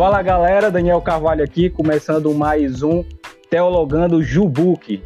Fala galera, Daniel Carvalho aqui, começando mais um Teologando Jubuque.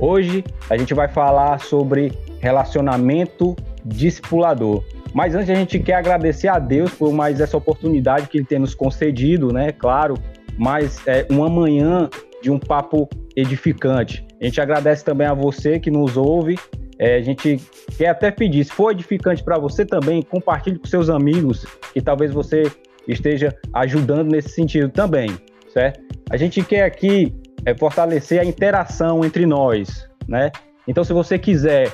Hoje a gente vai falar sobre relacionamento discipulador. Mas antes a gente quer agradecer a Deus por mais essa oportunidade que Ele tem nos concedido, né? Claro, mais é, uma manhã de um papo edificante. A gente agradece também a você que nos ouve. É, a gente quer até pedir, se for edificante para você também, compartilhe com seus amigos, que talvez você esteja ajudando nesse sentido também, certo? A gente quer aqui é, fortalecer a interação entre nós, né? Então, se você quiser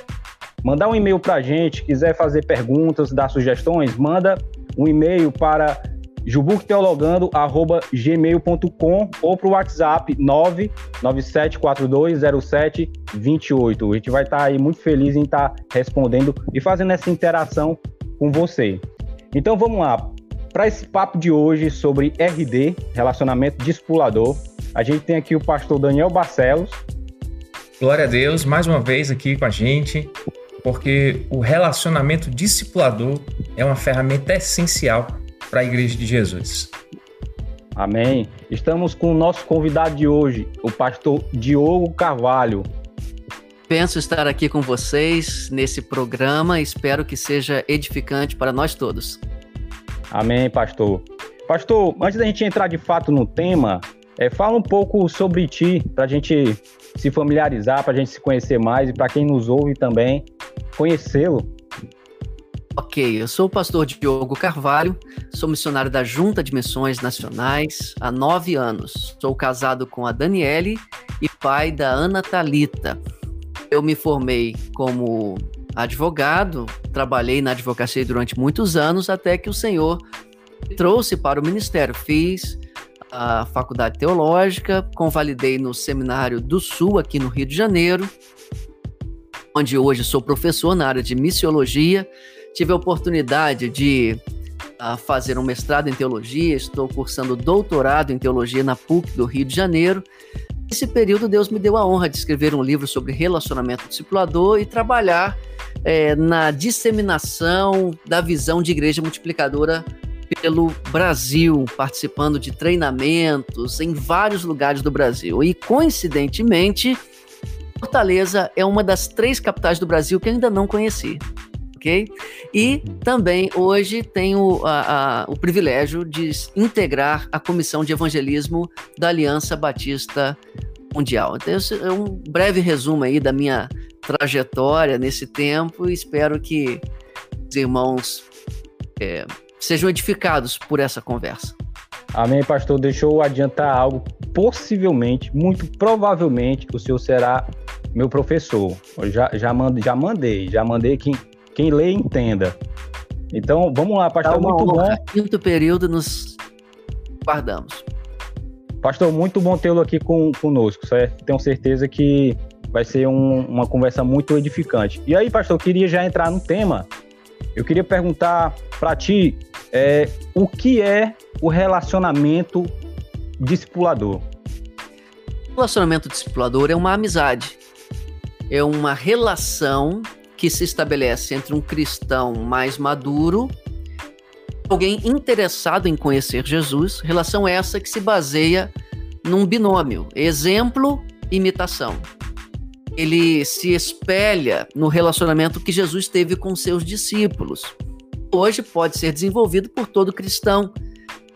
mandar um e-mail para a gente, quiser fazer perguntas, dar sugestões, manda um e-mail para jubucteologando.gmail.com ou para o WhatsApp 997420728. A gente vai estar tá aí muito feliz em estar tá respondendo e fazendo essa interação com você. Então vamos lá. Para esse papo de hoje sobre RD, relacionamento discipulador, a gente tem aqui o pastor Daniel Barcelos. Glória a Deus, mais uma vez aqui com a gente, porque o relacionamento discipulador é uma ferramenta essencial para a Igreja de Jesus. Amém. Estamos com o nosso convidado de hoje, o pastor Diogo Carvalho. Penso estar aqui com vocês nesse programa, espero que seja edificante para nós todos. Amém, pastor. Pastor, antes da gente entrar de fato no tema, é, fala um pouco sobre ti, para a gente se familiarizar, para a gente se conhecer mais e para quem nos ouve também conhecê-lo. Ok, eu sou o pastor Diogo Carvalho, sou missionário da Junta de Missões Nacionais há nove anos. Sou casado com a Daniele e pai da Ana Talita. Eu me formei como advogado, trabalhei na advocacia durante muitos anos até que o Senhor me trouxe para o ministério. Fiz a faculdade teológica, convalidei no Seminário do Sul, aqui no Rio de Janeiro, onde hoje sou professor na área de missiologia Tive a oportunidade de uh, fazer um mestrado em teologia, estou cursando doutorado em teologia na PUC do Rio de Janeiro. Nesse período, Deus me deu a honra de escrever um livro sobre relacionamento discipulador e trabalhar é, na disseminação da visão de igreja multiplicadora pelo Brasil, participando de treinamentos em vários lugares do Brasil. E, coincidentemente, Fortaleza é uma das três capitais do Brasil que ainda não conheci ok? E também hoje tenho a, a, o privilégio de integrar a comissão de evangelismo da Aliança Batista Mundial. Então, esse é um breve resumo aí da minha trajetória nesse tempo e espero que os irmãos é, sejam edificados por essa conversa. Amém, pastor. Deixa eu adiantar algo. Possivelmente, muito provavelmente, o senhor será meu professor. Eu já, já, mando, já mandei, já mandei quem, quem lê, entenda. Então, vamos lá, pastor, tá muito honra. bom. Quinto período, nos guardamos. Pastor, muito bom tê-lo aqui com, conosco, certo? Tenho certeza que vai ser um, uma conversa muito edificante. E aí, pastor, eu queria já entrar no tema. Eu queria perguntar para ti é, o que é o relacionamento discipulador? O relacionamento discipulador é uma amizade, é uma relação que se estabelece entre um cristão mais maduro, alguém interessado em conhecer Jesus, relação essa que se baseia num binômio, exemplo, imitação. Ele se espelha no relacionamento que Jesus teve com seus discípulos. Hoje pode ser desenvolvido por todo cristão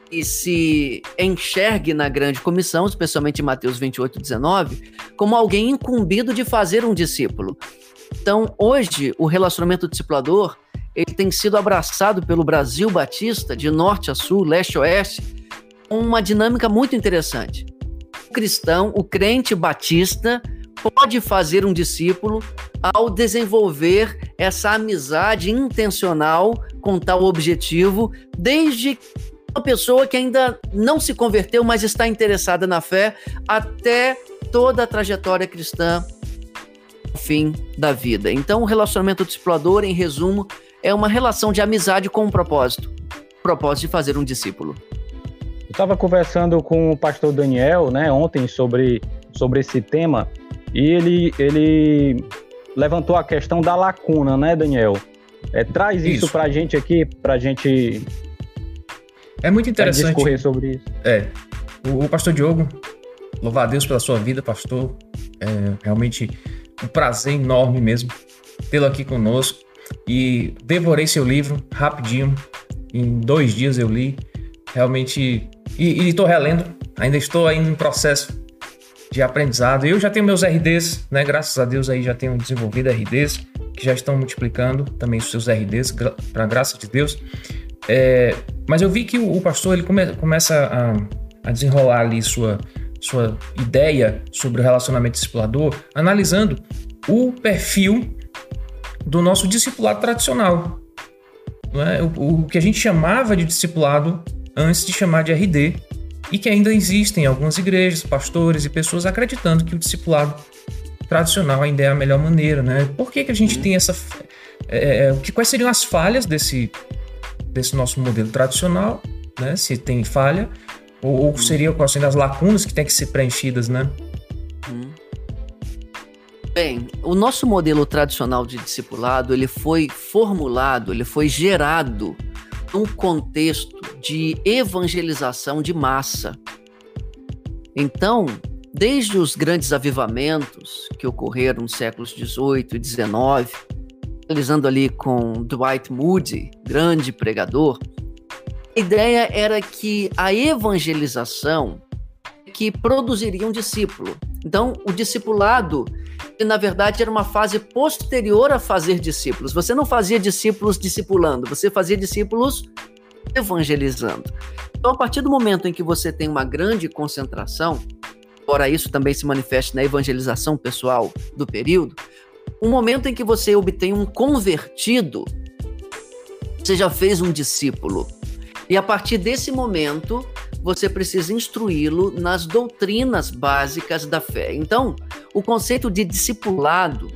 e se enxergue na grande comissão, especialmente em Mateus 28, 19, como alguém incumbido de fazer um discípulo. Então, hoje, o relacionamento discipulador ele tem sido abraçado pelo Brasil Batista, de norte a sul, leste a oeste, com uma dinâmica muito interessante. O cristão, o crente batista, pode fazer um discípulo ao desenvolver essa amizade intencional com tal objetivo, desde uma pessoa que ainda não se converteu, mas está interessada na fé, até toda a trajetória cristã fim da vida. Então, o relacionamento discipulador, em resumo, é uma relação de amizade com um propósito o propósito de fazer um discípulo. Eu estava conversando com o pastor Daniel, né, ontem sobre, sobre esse tema, e ele, ele levantou a questão da lacuna, né, Daniel? É, traz isso, isso para a gente aqui, para a gente É muito interessante. discorrer sobre isso. É. O, o pastor Diogo, louvar a Deus pela sua vida, pastor. É realmente um prazer enorme mesmo tê-lo aqui conosco. E devorei seu livro rapidinho. Em dois dias eu li. Realmente. E estou relendo. Ainda estou ainda em processo de aprendizado. Eu já tenho meus RDs, né? Graças a Deus aí já tenho desenvolvido RDs que já estão multiplicando também os seus RDs, para graça de Deus. É, mas eu vi que o, o pastor ele come, começa a, a, desenrolar ali sua, sua ideia sobre o relacionamento discipulador, analisando o perfil do nosso discipulado tradicional. É? O, o, que a gente chamava de discipulado antes de chamar de RD, e que ainda existem algumas igrejas, pastores e pessoas acreditando que o discipulado tradicional ainda é a melhor maneira, né? Por que, que a gente uhum. tem essa. É, é, que, quais seriam as falhas desse, desse nosso modelo tradicional, né? Se tem falha, ou, ou uhum. seriam quais seriam as lacunas que têm que ser preenchidas, né? Uhum. Bem, o nosso modelo tradicional de discipulado, ele foi formulado, ele foi gerado num contexto de evangelização de massa. Então, desde os grandes avivamentos que ocorreram nos séculos 18 e 19, realizando ali com Dwight Moody, grande pregador, a ideia era que a evangelização que produziria um discípulo. Então, o discipulado, na verdade, era uma fase posterior a fazer discípulos. Você não fazia discípulos discipulando, você fazia discípulos evangelizando. Então, a partir do momento em que você tem uma grande concentração, embora isso também se manifeste na evangelização pessoal do período, um momento em que você obtém um convertido, você já fez um discípulo. E a partir desse momento, você precisa instruí-lo nas doutrinas básicas da fé. Então, o conceito de discipulado,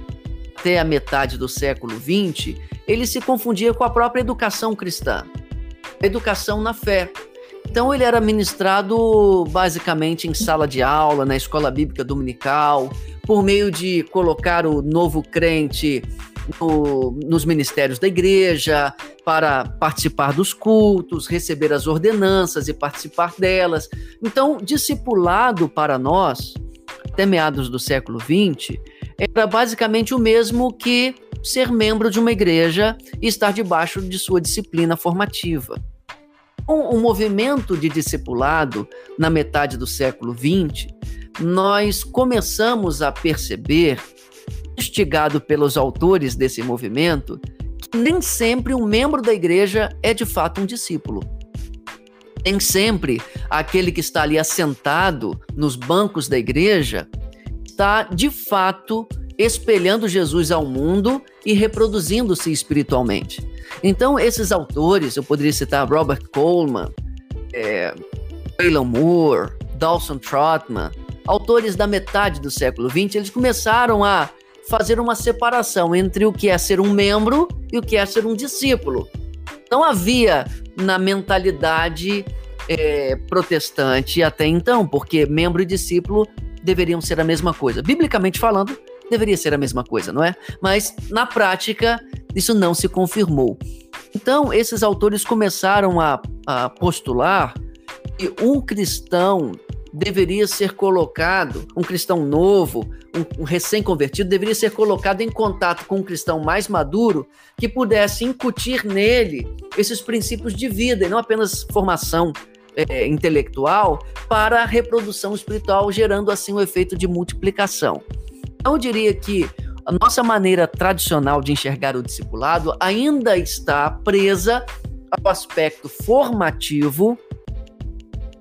até a metade do século XX, ele se confundia com a própria educação cristã, educação na fé. Então ele era ministrado basicamente em sala de aula, na escola bíblica dominical, por meio de colocar o novo crente no, nos ministérios da igreja, para participar dos cultos, receber as ordenanças e participar delas. Então, discipulado para nós, até meados do século XX, era basicamente o mesmo que ser membro de uma igreja e estar debaixo de sua disciplina formativa. O movimento de discipulado na metade do século XX, nós começamos a perceber, instigado pelos autores desse movimento, que nem sempre um membro da igreja é de fato um discípulo. Nem sempre aquele que está ali assentado nos bancos da igreja está de fato espelhando Jesus ao mundo e reproduzindo-se espiritualmente. Então, esses autores, eu poderia citar Robert Coleman, é, Moore, Dawson Trotman, autores da metade do século XX, eles começaram a fazer uma separação entre o que é ser um membro e o que é ser um discípulo. Não havia na mentalidade é, protestante até então, porque membro e discípulo deveriam ser a mesma coisa. Biblicamente falando, deveria ser a mesma coisa, não é? Mas na prática, isso não se confirmou. Então, esses autores começaram a, a postular que um cristão deveria ser colocado, um cristão novo, um, um recém-convertido, deveria ser colocado em contato com um cristão mais maduro que pudesse incutir nele esses princípios de vida e não apenas formação é, intelectual para a reprodução espiritual, gerando assim o um efeito de multiplicação. Então, eu diria que a nossa maneira tradicional de enxergar o discipulado ainda está presa ao aspecto formativo,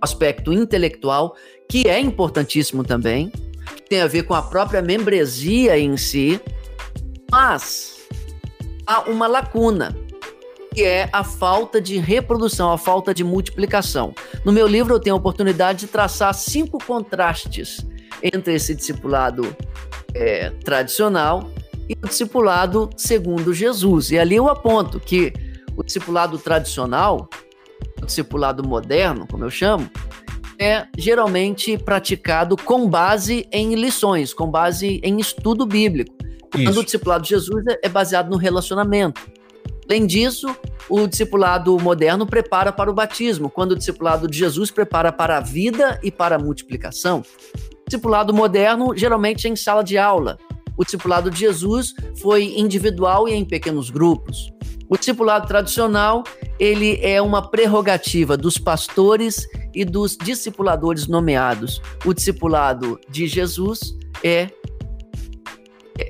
aspecto intelectual, que é importantíssimo também, que tem a ver com a própria membresia em si, mas há uma lacuna, que é a falta de reprodução, a falta de multiplicação. No meu livro, eu tenho a oportunidade de traçar cinco contrastes entre esse discipulado é, tradicional e o discipulado segundo Jesus. E ali eu aponto que o discipulado tradicional, discipulado moderno, como eu chamo, é geralmente praticado com base em lições, com base em estudo bíblico. Quando o discipulado de Jesus é baseado no relacionamento. Além disso, o discipulado moderno prepara para o batismo, quando o discipulado de Jesus prepara para a vida e para a multiplicação. O discipulado moderno geralmente é em sala de aula. O discipulado de Jesus foi individual e em pequenos grupos. O discipulado tradicional, ele é uma prerrogativa dos pastores e dos discipuladores nomeados. O discipulado de Jesus é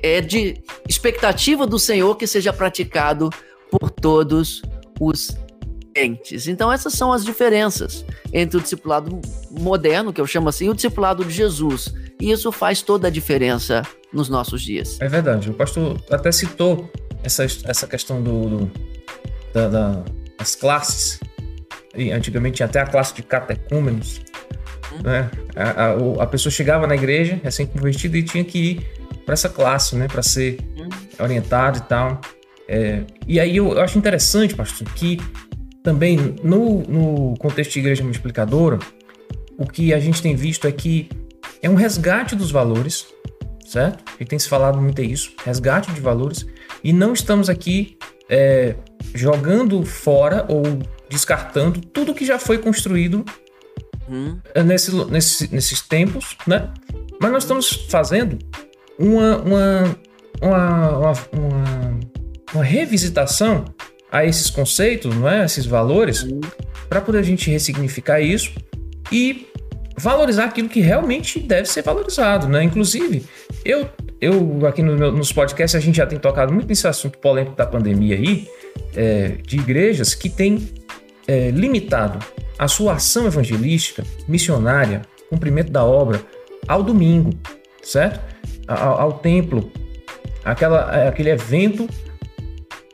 é de expectativa do Senhor que seja praticado por todos os entes. Então essas são as diferenças entre o discipulado moderno, que eu chamo assim, e o discipulado de Jesus. E isso faz toda a diferença nos nossos dias. É verdade. O pastor até citou essa, essa questão do, do da, da, das classes. E antigamente tinha até a classe de catecúmenos. Hum. Né? A, a, a, pessoa chegava na igreja, recém-convertida, e tinha que ir para essa classe, né? Para ser hum. orientado e tal. É, e aí eu, eu, acho interessante, pastor, que também no, no contexto de igreja multiplicadora, o que a gente tem visto é que é um resgate dos valores, certo? E tem se falado muito isso, resgate de valores, e não estamos aqui é, jogando fora ou descartando tudo que já foi construído hum. nesse, nesse, nesses tempos, né? Mas nós estamos fazendo uma, uma, uma, uma, uma, uma revisitação a esses conceitos, não é? esses valores, hum. para poder a gente ressignificar isso e valorizar aquilo que realmente deve ser valorizado, né? Inclusive, eu, eu aqui no meu, nos podcasts a gente já tem tocado muito nesse assunto polêmico da pandemia aí, é, de igrejas que têm é, limitado a sua ação evangelística, missionária, cumprimento da obra ao domingo, certo? Ao, ao templo, aquela, é, aquele evento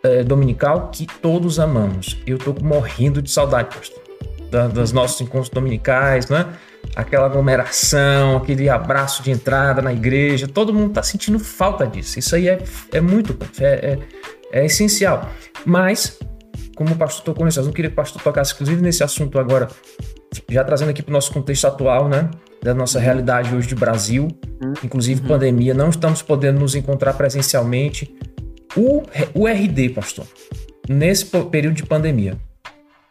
é, dominical que todos amamos. Eu tô morrendo de saudade, pastor, da, das nossos encontros dominicais, né? Aquela aglomeração, aquele abraço de entrada na igreja, todo mundo está sentindo falta disso. Isso aí é, é muito, é, é, é essencial. Mas, como o pastor tocou nesse assunto, eu queria que o pastor tocasse, inclusive, nesse assunto agora, já trazendo aqui para o nosso contexto atual, né? Da nossa uhum. realidade hoje de Brasil, uhum. inclusive uhum. pandemia, não estamos podendo nos encontrar presencialmente. O, o RD, pastor, nesse período de pandemia,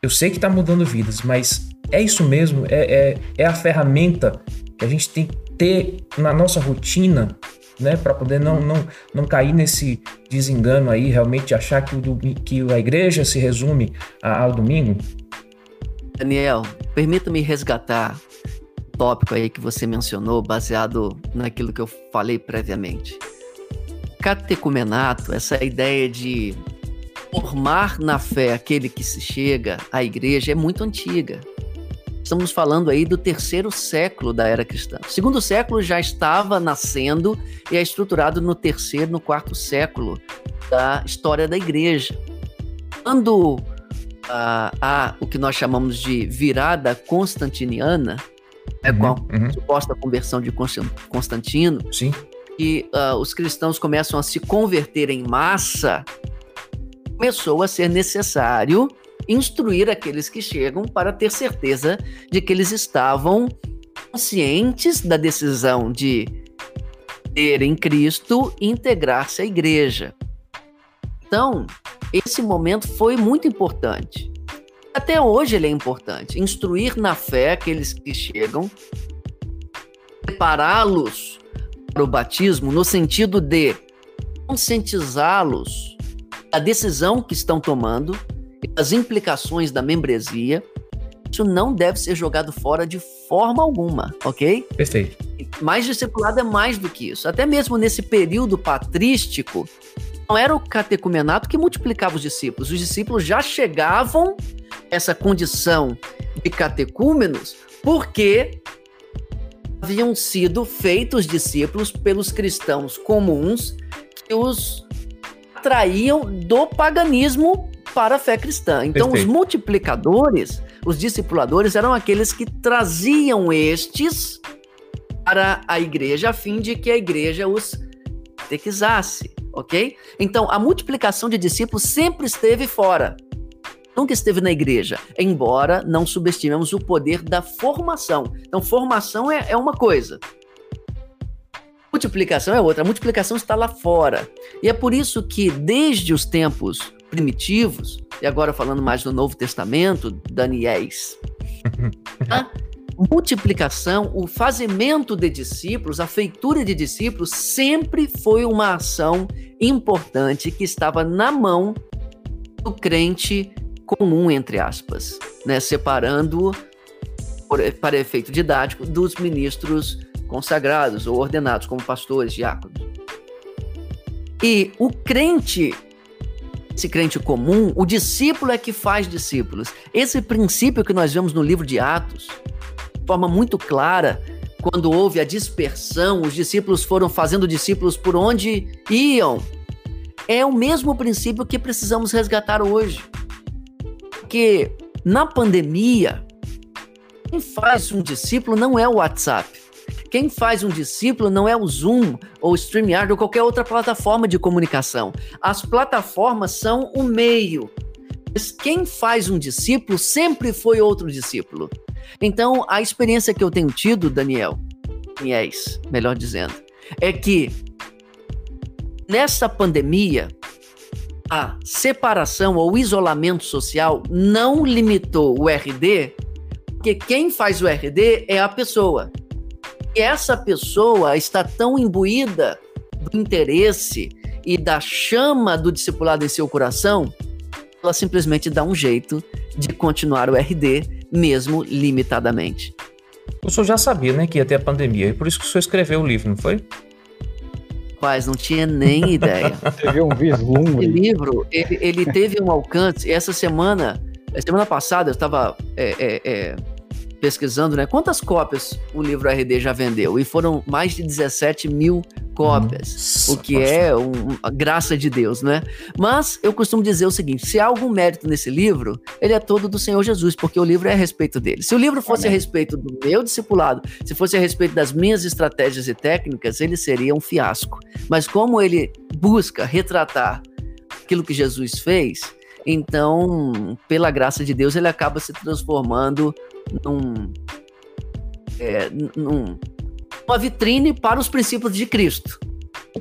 eu sei que está mudando vidas, mas é isso mesmo? É, é, é a ferramenta que a gente tem que ter na nossa rotina, né? Para poder não, não, não cair nesse desengano aí, realmente achar que, o, que a igreja se resume ao domingo? Daniel, permita-me resgatar o tópico aí que você mencionou, baseado naquilo que eu falei previamente. Catecumenato, essa ideia de formar na fé aquele que se chega à igreja é muito antiga. Estamos falando aí do terceiro século da era cristã. O segundo século já estava nascendo e é estruturado no terceiro, no quarto século da história da igreja. Quando ah, há o que nós chamamos de virada constantiniana, é com a uhum. suposta conversão de Constantino, Sim. e uh, os cristãos começam a se converter em massa, começou a ser necessário instruir aqueles que chegam para ter certeza de que eles estavam conscientes da decisão de ter em Cristo e integrar-se à igreja. Então, esse momento foi muito importante. Até hoje ele é importante. Instruir na fé aqueles que chegam, prepará-los para o batismo no sentido de conscientizá-los da decisão que estão tomando as implicações da membresia, isso não deve ser jogado fora de forma alguma, ok? Perfeito. Mais discipulado é mais do que isso. Até mesmo nesse período patrístico, não era o catecumenato que multiplicava os discípulos. Os discípulos já chegavam a essa condição de catecúmenos porque haviam sido feitos discípulos pelos cristãos comuns que os atraíam do paganismo para a fé cristã. Então, Perfeito. os multiplicadores, os discipuladores, eram aqueles que traziam estes para a igreja, a fim de que a igreja os catequizasse, ok? Então, a multiplicação de discípulos sempre esteve fora. Nunca esteve na igreja, embora não subestimemos o poder da formação. Então, formação é, é uma coisa, multiplicação é outra. A multiplicação está lá fora. E é por isso que, desde os tempos primitivos, e agora falando mais do Novo Testamento, Daniéis. a multiplicação, o fazimento de discípulos, a feitura de discípulos sempre foi uma ação importante que estava na mão do crente comum, entre aspas, né? separando para efeito didático dos ministros consagrados ou ordenados como pastores, diáconos. E o crente, esse crente comum, o discípulo é que faz discípulos. Esse princípio que nós vemos no livro de Atos, de forma muito clara, quando houve a dispersão, os discípulos foram fazendo discípulos por onde iam. É o mesmo princípio que precisamos resgatar hoje. Porque na pandemia, quem faz um discípulo não é o WhatsApp. Quem faz um discípulo não é o Zoom ou o StreamYard ou qualquer outra plataforma de comunicação. As plataformas são o meio. Mas quem faz um discípulo sempre foi outro discípulo. Então, a experiência que eu tenho tido, Daniel, Daniels, melhor dizendo, é que nessa pandemia, a separação ou isolamento social não limitou o RD, porque quem faz o RD é a pessoa essa pessoa está tão imbuída do interesse e da chama do discipulado em seu coração, ela simplesmente dá um jeito de continuar o RD, mesmo limitadamente. O senhor já sabia, né, que ia ter a pandemia, e por isso que o senhor escreveu o livro, não foi? Rapaz, não tinha nem ideia. Teve um vislumbre. Esse livro, ele, ele teve um alcance, essa semana, semana passada eu estava é, é, é, pesquisando, né? Quantas cópias o livro RD já vendeu? E foram mais de 17 mil cópias, o que é uma graça de Deus, né? Mas eu costumo dizer o seguinte: se há algum mérito nesse livro, ele é todo do Senhor Jesus, porque o livro é a respeito dele. Se o livro fosse Amém. a respeito do meu discipulado, se fosse a respeito das minhas estratégias e técnicas, ele seria um fiasco. Mas como ele busca retratar aquilo que Jesus fez, então, pela graça de Deus, ele acaba se transformando num, é, num, uma vitrine para os princípios de Cristo.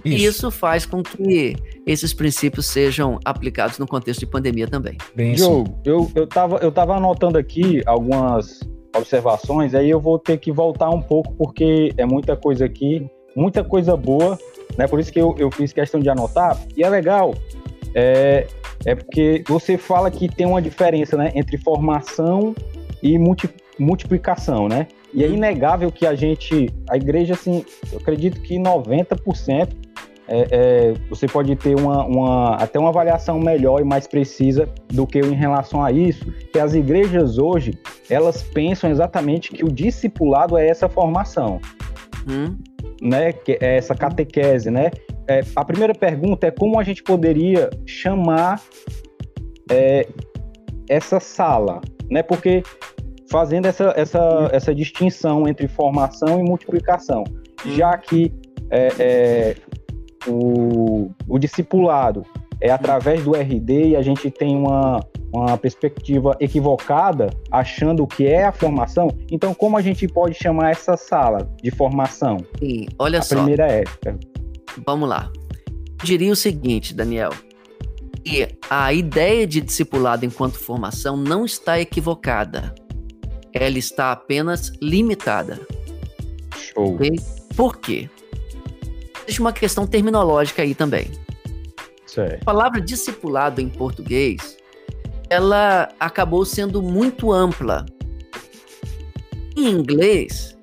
Isso. E isso faz com que esses princípios sejam aplicados no contexto de pandemia também. Bem Diogo, eu, eu, tava, eu tava anotando aqui algumas observações, aí eu vou ter que voltar um pouco, porque é muita coisa aqui, muita coisa boa, né? Por isso que eu, eu fiz questão de anotar, e é legal. É, é porque você fala que tem uma diferença né, entre formação e multi, multiplicação, né? E é uhum. inegável que a gente, a igreja, assim, eu acredito que 90% é, é, você pode ter uma, uma, até uma avaliação melhor e mais precisa do que eu em relação a isso, que as igrejas hoje, elas pensam exatamente que o discipulado é essa formação, hum. né? Que é essa catequese, né? É, a primeira pergunta é como a gente poderia chamar é, essa sala, né? Porque fazendo essa, essa, essa distinção entre formação e multiplicação, já que é, é, o, o discipulado é através do RD e a gente tem uma, uma perspectiva equivocada, achando que é a formação. Então, como a gente pode chamar essa sala de formação? Sim, olha a só. A primeira é. Vamos lá. Eu diria o seguinte, Daniel. E a ideia de discipulado enquanto formação não está equivocada ela está apenas limitada. Show. Okay? Por quê? Existe uma questão terminológica aí também. Certo. A palavra discipulado em português, ela acabou sendo muito ampla. Em inglês,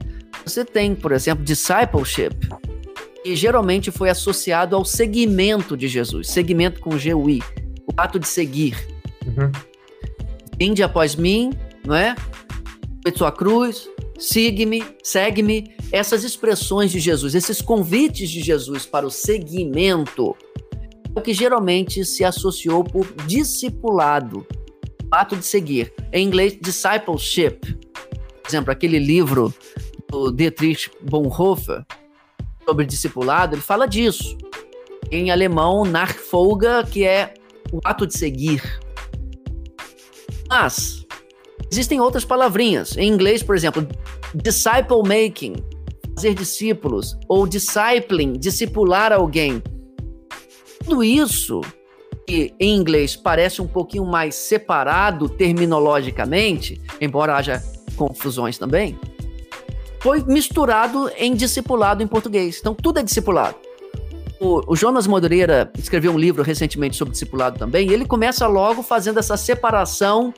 você tem, por exemplo, discipleship, que geralmente foi associado ao seguimento de Jesus, seguimento com GUI, o ato de seguir. Uhum. Vinde após mim, não é? sua cruz, siga-me, segue-me. Essas expressões de Jesus, esses convites de Jesus para o seguimento, é o que geralmente se associou por discipulado, ato de seguir. Em inglês, discipleship. Por exemplo, aquele livro do Dietrich Bonhoeffer sobre discipulado, ele fala disso. Em alemão, Nachfolger, que é o ato de seguir. Mas Existem outras palavrinhas. Em inglês, por exemplo, disciple making, fazer discípulos, ou discipling, discipular alguém. Tudo isso que em inglês parece um pouquinho mais separado terminologicamente, embora haja confusões também, foi misturado em discipulado em português. Então tudo é discipulado. O, o Jonas Madureira escreveu um livro recentemente sobre discipulado também, e ele começa logo fazendo essa separação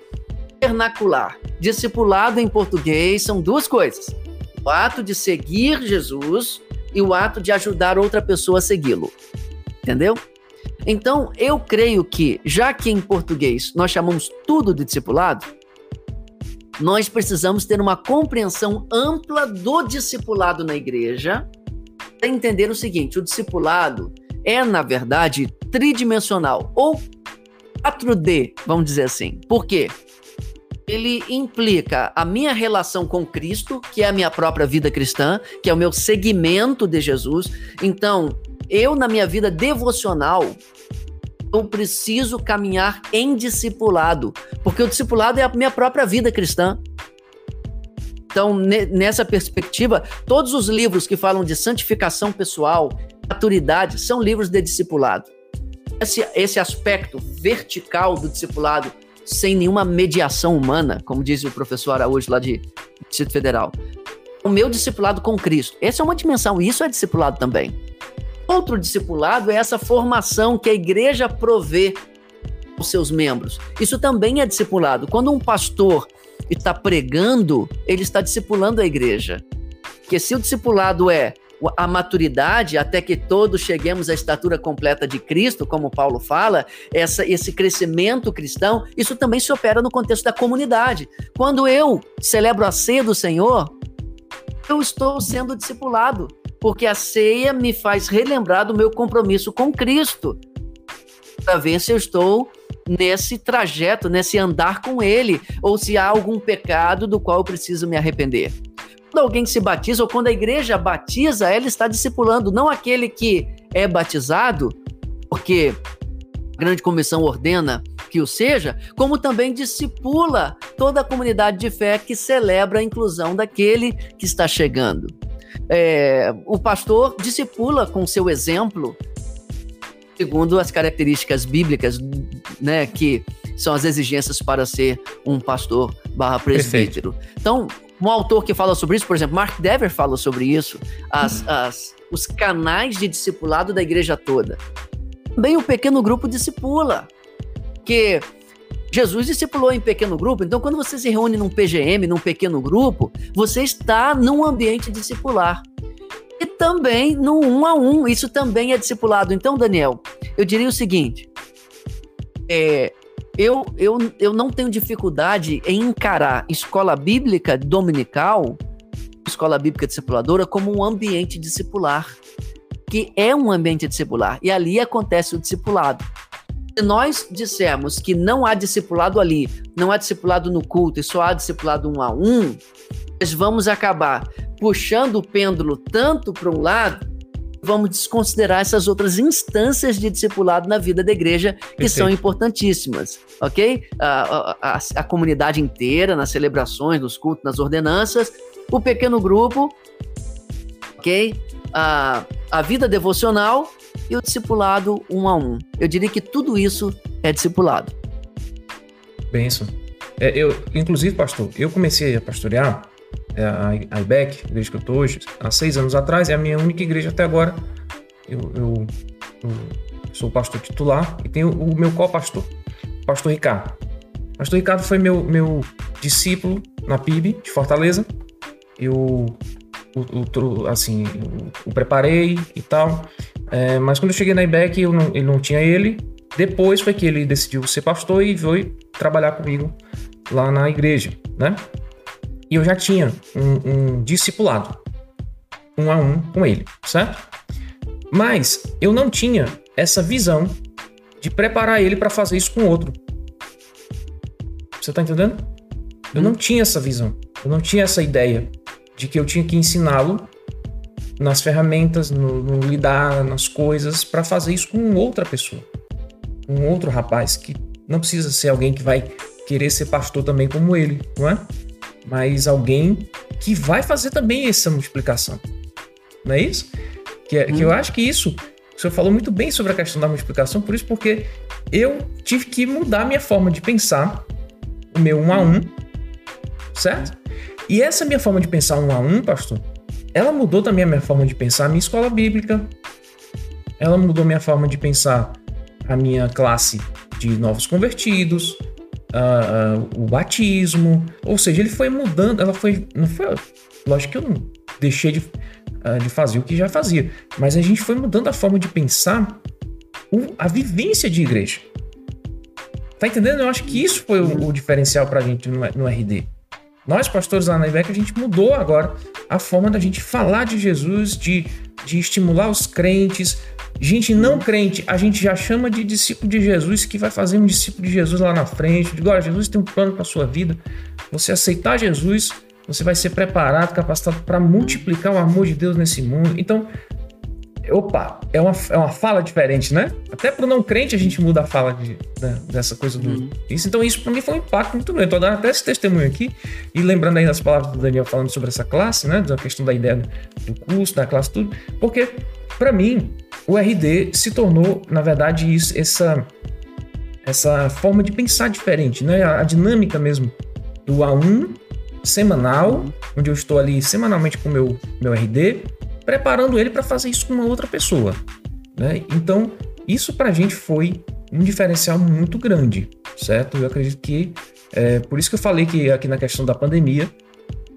vernacular. Discipulado em português são duas coisas: o ato de seguir Jesus e o ato de ajudar outra pessoa a segui-lo. Entendeu? Então, eu creio que, já que em português nós chamamos tudo de discipulado, nós precisamos ter uma compreensão ampla do discipulado na igreja para entender o seguinte: o discipulado é, na verdade, tridimensional ou 4D, vamos dizer assim. Por quê? Ele implica a minha relação com Cristo, que é a minha própria vida cristã, que é o meu seguimento de Jesus. Então, eu, na minha vida devocional, eu preciso caminhar em discipulado, porque o discipulado é a minha própria vida cristã. Então, nessa perspectiva, todos os livros que falam de santificação pessoal, maturidade, são livros de discipulado. Esse, esse aspecto vertical do discipulado, sem nenhuma mediação humana, como diz o professor Araújo lá de Distrito Federal. O meu discipulado com Cristo. Essa é uma dimensão, isso é discipulado também. Outro discipulado é essa formação que a igreja provê aos seus membros. Isso também é discipulado. Quando um pastor está pregando, ele está discipulando a igreja. Porque se o discipulado é a maturidade até que todos cheguemos à estatura completa de Cristo, como Paulo fala, essa, esse crescimento cristão, isso também se opera no contexto da comunidade. Quando eu celebro a ceia do Senhor, eu estou sendo discipulado porque a ceia me faz relembrar do meu compromisso com Cristo, para ver se eu estou nesse trajeto, nesse andar com Ele, ou se há algum pecado do qual eu preciso me arrepender. Quando alguém se batiza, ou quando a igreja batiza, ela está discipulando, não aquele que é batizado, porque a grande comissão ordena que o seja, como também discipula toda a comunidade de fé que celebra a inclusão daquele que está chegando. É, o pastor discipula com seu exemplo, segundo as características bíblicas, né, que são as exigências para ser um pastor barra presbítero. Então, um autor que fala sobre isso, por exemplo, Mark Dever fala sobre isso, as, as, os canais de discipulado da igreja toda. Também o pequeno grupo discipula, que Jesus discipulou em pequeno grupo, então quando você se reúne num PGM, num pequeno grupo, você está num ambiente discipular. E também no um a um, isso também é discipulado. Então, Daniel, eu diria o seguinte: é, eu, eu, eu não tenho dificuldade em encarar escola bíblica dominical, escola bíblica discipuladora, como um ambiente discipular, que é um ambiente discipular, e ali acontece o discipulado. Se nós dissermos que não há discipulado ali, não há discipulado no culto e só há discipulado um a um, nós vamos acabar puxando o pêndulo tanto para um lado, vamos desconsiderar essas outras instâncias de discipulado na vida da igreja que Perfeito. são importantíssimas, ok? A, a, a, comunidade inteira, nas celebrações, nos cultos, nas ordenanças, o pequeno grupo, ok? A, a vida devocional e o discipulado um a um. Eu diria que tudo isso é discipulado. Benção. É, eu, inclusive, pastor, eu comecei a pastorear é, a, IBEC, a igreja que eu estou hoje, há seis anos atrás, é a minha única igreja até agora. Eu, eu, eu sou pastor titular e tenho o meu co-pastor, pastor Ricardo. Pastor Ricardo foi meu, meu discípulo na PIB de Fortaleza. Eu o, assim, o, preparei e tal. É, mas quando eu cheguei na IBEC, eu não, ele não tinha ele. Depois foi que ele decidiu ser pastor e veio trabalhar comigo lá na igreja, né? E eu já tinha um, um discipulado, um a um com ele, certo? Mas eu não tinha essa visão de preparar ele para fazer isso com outro. Você tá entendendo? Eu não tinha essa visão, eu não tinha essa ideia de que eu tinha que ensiná-lo nas ferramentas, no, no lidar nas coisas, para fazer isso com outra pessoa, com outro rapaz que não precisa ser alguém que vai querer ser pastor também como ele, não é? Mas alguém que vai fazer também essa multiplicação, não é isso? Que, é, hum. que eu uhum. acho que isso O senhor falou muito bem sobre a questão da multiplicação, por isso porque eu tive que mudar minha forma de pensar, o meu um a um, certo? E essa minha forma de pensar um a um, pastor, ela mudou também a minha forma de pensar a minha escola bíblica, ela mudou minha forma de pensar a minha classe de novos convertidos, uh, uh, o batismo, ou seja, ele foi mudando, ela foi, não foi, lógico que eu não deixei de, uh, de fazer o que já fazia, mas a gente foi mudando a forma de pensar o, a vivência de igreja. Tá entendendo? Eu acho que isso foi o, o diferencial pra gente no, no RD. Nós, pastores lá na IBEC, a gente mudou agora a forma da gente falar de Jesus, de, de estimular os crentes, Gente não crente, a gente já chama de discípulo de Jesus, que vai fazer um discípulo de Jesus lá na frente. Agora, Jesus tem um plano para sua vida. Você aceitar Jesus, você vai ser preparado, capacitado para multiplicar o amor de Deus nesse mundo. Então, opa, é uma, é uma fala diferente, né? Até para o não crente a gente muda a fala de, dessa coisa do uhum. isso. Então, isso para mim foi um impacto muito grande. Estou dando até esse testemunho aqui e lembrando aí das palavras do Daniel falando sobre essa classe, né? Da questão da ideia do curso, da classe, tudo. Porque, para mim, o RD se tornou, na verdade, isso, essa, essa forma de pensar diferente, né? A, a dinâmica mesmo do A1 semanal, onde eu estou ali semanalmente com o meu, meu RD, preparando ele para fazer isso com uma outra pessoa. Né? Então, isso para a gente foi um diferencial muito grande, certo? Eu acredito que, é, por isso que eu falei que aqui na questão da pandemia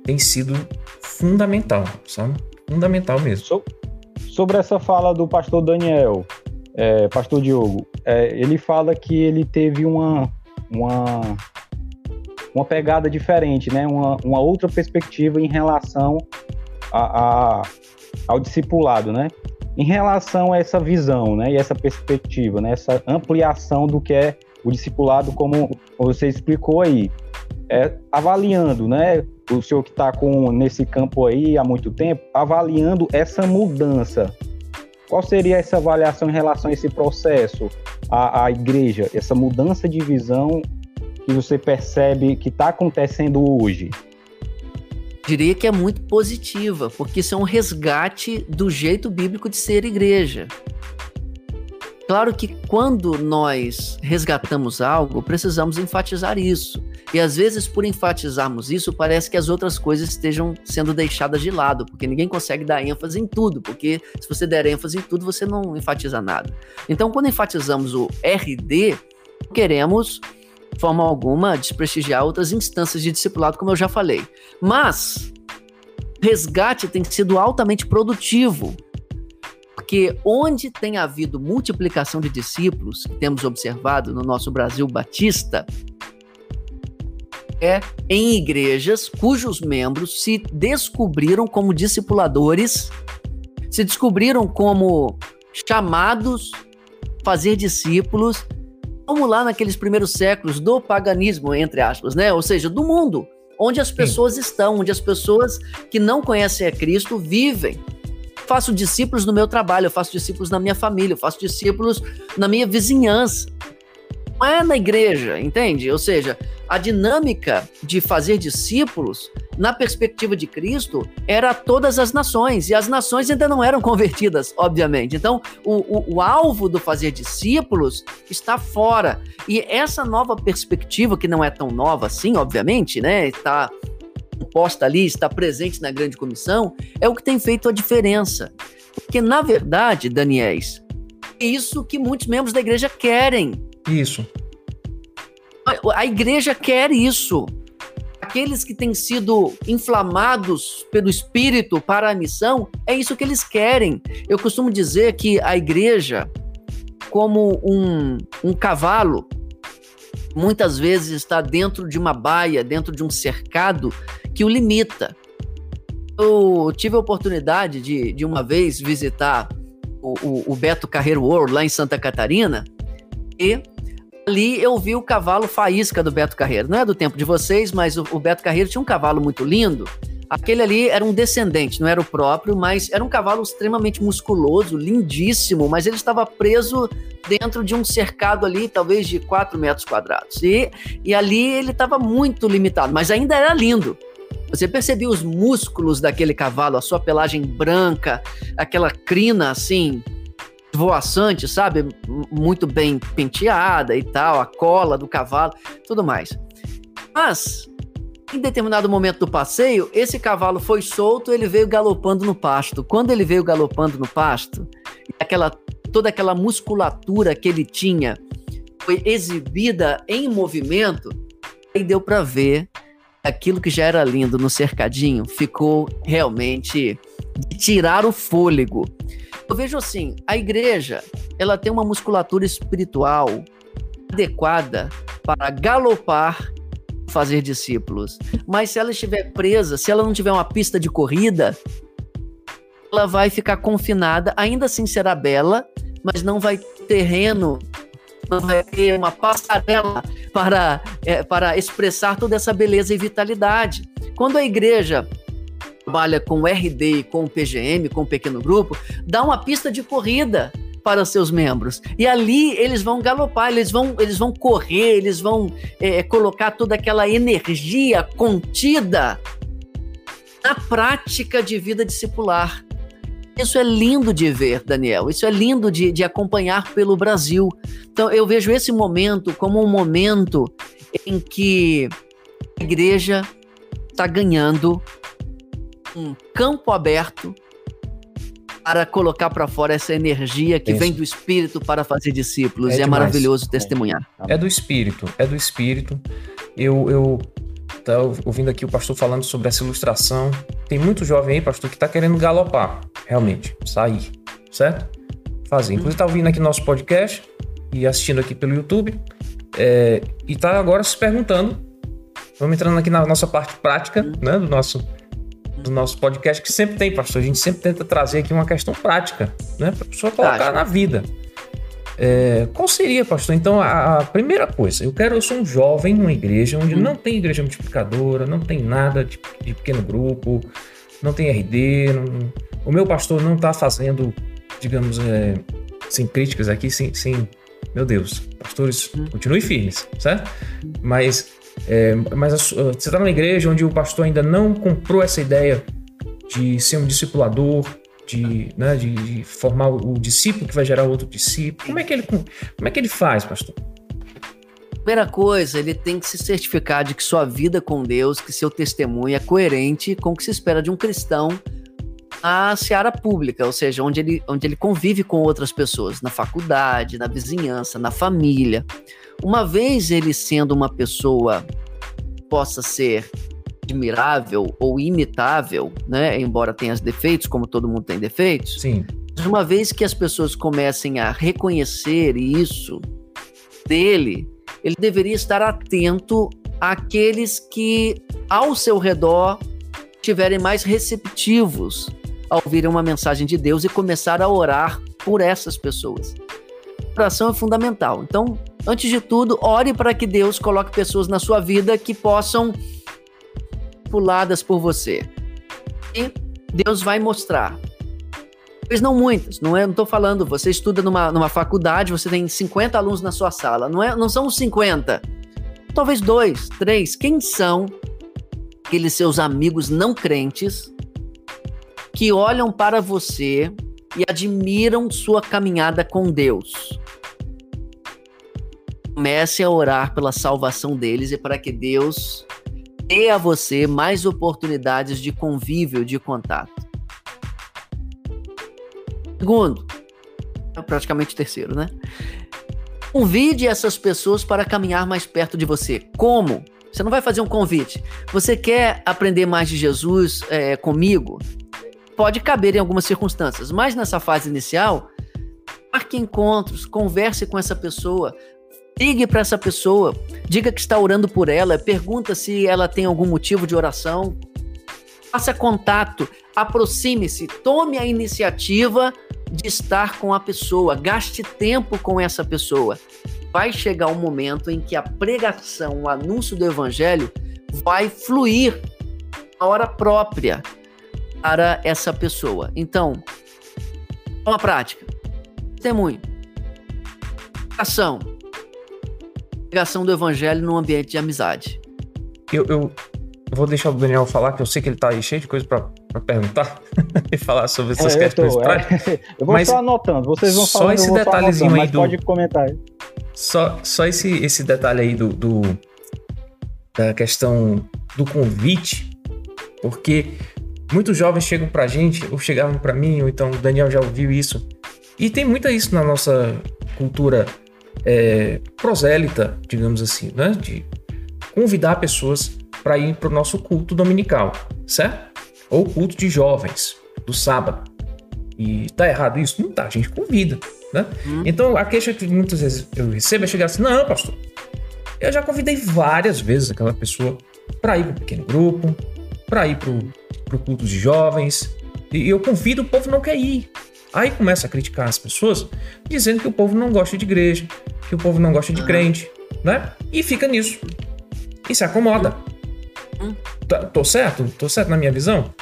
tem sido fundamental, sabe? Fundamental mesmo. Sobre essa fala do pastor Daniel, é, pastor Diogo, é, ele fala que ele teve uma, uma, uma pegada diferente, né? uma, uma outra perspectiva em relação a, a, ao discipulado, né? Em relação a essa visão, né? E essa perspectiva, né? Essa ampliação do que é o discipulado, como você explicou aí, é, avaliando, né? o senhor que está nesse campo aí há muito tempo, avaliando essa mudança. Qual seria essa avaliação em relação a esse processo, à, à igreja, essa mudança de visão que você percebe que está acontecendo hoje? Diria que é muito positiva, porque isso é um resgate do jeito bíblico de ser igreja. Claro que quando nós resgatamos algo, precisamos enfatizar isso. E às vezes, por enfatizarmos isso, parece que as outras coisas estejam sendo deixadas de lado, porque ninguém consegue dar ênfase em tudo, porque se você der ênfase em tudo, você não enfatiza nada. Então, quando enfatizamos o RD, queremos, forma alguma, desprestigiar outras instâncias de discipulado, como eu já falei. Mas, resgate tem sido altamente produtivo porque onde tem havido multiplicação de discípulos, que temos observado no nosso Brasil batista, é em igrejas cujos membros se descobriram como discipuladores, se descobriram como chamados fazer discípulos, como lá naqueles primeiros séculos do paganismo, entre aspas, né? Ou seja, do mundo, onde as pessoas Sim. estão, onde as pessoas que não conhecem a Cristo vivem faço discípulos no meu trabalho, eu faço discípulos na minha família, eu faço discípulos na minha vizinhança. Não é na igreja, entende? Ou seja, a dinâmica de fazer discípulos, na perspectiva de Cristo, era todas as nações, e as nações ainda não eram convertidas, obviamente. Então, o, o, o alvo do fazer discípulos está fora. E essa nova perspectiva, que não é tão nova assim, obviamente, né? Está posta ali, está presente na grande comissão, é o que tem feito a diferença. Porque, na verdade, Daniels, é isso que muitos membros da igreja querem. Isso. A, a igreja quer isso. Aqueles que têm sido inflamados pelo Espírito para a missão, é isso que eles querem. Eu costumo dizer que a igreja, como um, um cavalo, muitas vezes está dentro de uma baia, dentro de um cercado que o limita. Eu tive a oportunidade de, de uma vez visitar o, o, o Beto Carreiro World lá em Santa Catarina e ali eu vi o cavalo faísca do Beto Carreiro. Não é do tempo de vocês, mas o, Beto Carreiro tinha um cavalo muito lindo. Aquele ali era um descendente, não era o próprio, mas era um cavalo extremamente musculoso, lindíssimo, mas ele estava preso dentro de um cercado ali, talvez de 4 metros quadrados. E, e ali ele estava muito limitado, mas ainda era lindo. Você percebia os músculos daquele cavalo, a sua pelagem branca, aquela crina assim, voaçante, sabe? Muito bem penteada e tal, a cola do cavalo, tudo mais. Mas, em determinado momento do passeio, esse cavalo foi solto, ele veio galopando no pasto. Quando ele veio galopando no pasto, aquela, toda aquela musculatura que ele tinha foi exibida em movimento, aí deu para ver aquilo que já era lindo no cercadinho ficou realmente de tirar o fôlego. Eu vejo assim, a igreja, ela tem uma musculatura espiritual adequada para galopar fazer discípulos. Mas se ela estiver presa, se ela não tiver uma pista de corrida, ela vai ficar confinada, ainda assim será bela, mas não vai ter terreno, não vai ter uma passarela para, é, para expressar toda essa beleza e vitalidade. Quando a igreja trabalha com RD com PGM, com pequeno grupo, dá uma pista de corrida para seus membros. E ali eles vão galopar, eles vão, eles vão correr, eles vão é, colocar toda aquela energia contida na prática de vida discipular. Isso é lindo de ver, Daniel. Isso é lindo de, de acompanhar pelo Brasil. Então, eu vejo esse momento como um momento em que a igreja está ganhando um campo aberto para colocar para fora essa energia que vem do Espírito para fazer discípulos. É, é maravilhoso testemunhar. É do Espírito, é do Espírito. Eu, eu tá ouvindo aqui o pastor falando sobre essa ilustração. Tem muito jovem aí, pastor, que está querendo galopar, realmente, sair, certo? Fazer. Inclusive, está ouvindo aqui nosso podcast e assistindo aqui pelo YouTube. É, e está agora se perguntando. Vamos entrando aqui na nossa parte prática, né, do nosso do nosso podcast, que sempre tem, pastor. A gente sempre tenta trazer aqui uma questão prática, né? Para a pessoa colocar Prática. na vida. É, qual seria, pastor? Então, a, a, primeira coisa, eu quero, eu sou um jovem numa igreja onde hum. não tem igreja multiplicadora, não tem nada de, de pequeno grupo, não tem RD, não, o meu pastor não está fazendo, digamos, é, sem críticas aqui, sem, sem meu Deus, pastores, hum. continue firmes, certo? Mas é, mas você está numa igreja onde o pastor ainda não comprou essa ideia de ser um discipulador, de, né, de, de, formar o discípulo que vai gerar outro discípulo. Como é que ele, como é que ele faz, pastor? Primeira coisa, ele tem que se certificar de que sua vida com Deus, que seu testemunho é coerente com o que se espera de um cristão na seara pública, ou seja, onde ele, onde ele convive com outras pessoas, na faculdade, na vizinhança, na família. Uma vez ele sendo uma pessoa possa ser admirável ou imitável, né? Embora tenha defeitos, como todo mundo tem defeitos. Sim. Uma vez que as pessoas comecem a reconhecer isso dele, ele deveria estar atento àqueles que ao seu redor estiverem mais receptivos ao ouvir uma mensagem de Deus e começar a orar por essas pessoas. Oração é fundamental. Então, antes de tudo, ore para que Deus coloque pessoas na sua vida que possam puladas por você. E Deus vai mostrar. Talvez não muitas, não é? Não estou falando, você estuda numa, numa faculdade, você tem 50 alunos na sua sala, não, é, não são os 50. Talvez dois, três. Quem são aqueles seus amigos não crentes que olham para você e admiram sua caminhada com Deus? Comece a orar pela salvação deles e para que Deus dê a você mais oportunidades de convívio, de contato. Segundo, é praticamente terceiro, né? Convide essas pessoas para caminhar mais perto de você. Como? Você não vai fazer um convite. Você quer aprender mais de Jesus é, comigo? Pode caber em algumas circunstâncias, mas nessa fase inicial, marque encontros, converse com essa pessoa, Ligue para essa pessoa, diga que está orando por ela, pergunta se ela tem algum motivo de oração. Faça contato, aproxime-se, tome a iniciativa de estar com a pessoa, gaste tempo com essa pessoa. Vai chegar um momento em que a pregação, o anúncio do evangelho vai fluir na hora própria para essa pessoa. Então, uma prática. Testemunho. Ação pregação do evangelho num ambiente de amizade. Eu, eu vou deixar o Daniel falar, que eu sei que ele tá aí cheio de coisa para perguntar e falar sobre essas é, questões eu tô, é. eu vou mas só anotando, vocês vão falando, só esse detalhezinho anotando, aí do... pode comentar aí. Só, só esse, esse detalhe aí do, do da questão do convite, porque muitos jovens chegam pra gente, ou chegavam para mim, ou então o Daniel já ouviu isso, e tem muita isso na nossa cultura é, prosélita, digamos assim, né? De convidar pessoas para ir para o nosso culto dominical, certo? Ou culto de jovens, do sábado. E tá errado isso? Não tá, a gente convida, né? Hum. Então a queixa que muitas vezes eu recebo é chegar assim: não, pastor, eu já convidei várias vezes aquela pessoa para ir para um pequeno grupo, para ir para o culto de jovens, e eu convido, o povo não quer ir. Aí começa a criticar as pessoas, dizendo que o povo não gosta de igreja, que o povo não gosta de crente, né? E fica nisso. E se acomoda. Hum. Tá, tô certo? Tô certo na minha visão?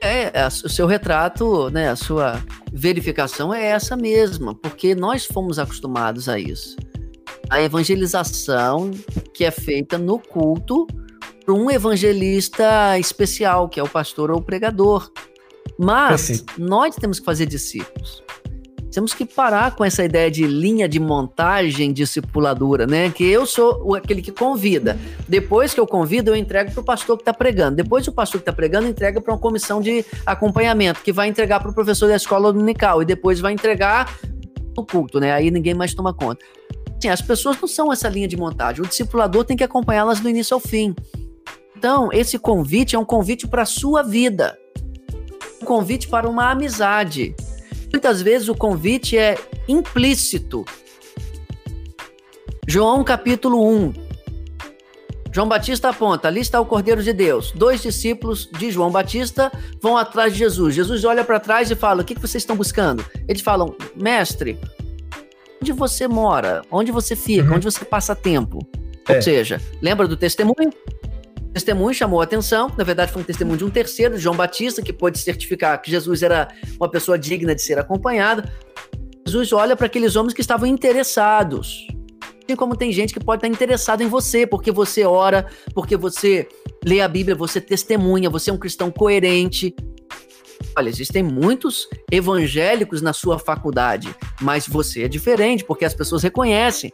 É, é, o seu retrato, né, a sua verificação é essa mesma, porque nós fomos acostumados a isso. A evangelização que é feita no culto por um evangelista especial, que é o pastor ou o pregador. Mas Perfeito. nós temos que fazer discípulos. Temos que parar com essa ideia de linha de montagem discipuladora, né? Que eu sou aquele que convida. Depois que eu convido, eu entrego para o pastor que está pregando. Depois o pastor que está pregando entrega para uma comissão de acompanhamento, que vai entregar para o professor da escola dominical e depois vai entregar no culto, né? Aí ninguém mais toma conta. Sim, as pessoas não são essa linha de montagem. O discipulador tem que acompanhá-las do início ao fim. Então, esse convite é um convite para a sua vida convite para uma amizade. Muitas vezes o convite é implícito. João capítulo 1. João Batista aponta: ali está o Cordeiro de Deus. Dois discípulos de João Batista vão atrás de Jesus. Jesus olha para trás e fala: O que, que vocês estão buscando? Eles falam: Mestre, onde você mora? Onde você fica? Uhum. Onde você passa tempo? É. Ou seja, lembra do testemunho? Testemunho chamou a atenção, na verdade foi um testemunho de um terceiro, João Batista, que pôde certificar que Jesus era uma pessoa digna de ser acompanhada. Jesus olha para aqueles homens que estavam interessados. Assim como tem gente que pode estar interessado em você, porque você ora, porque você lê a Bíblia, você testemunha, você é um cristão coerente. Olha, existem muitos evangélicos na sua faculdade, mas você é diferente, porque as pessoas reconhecem.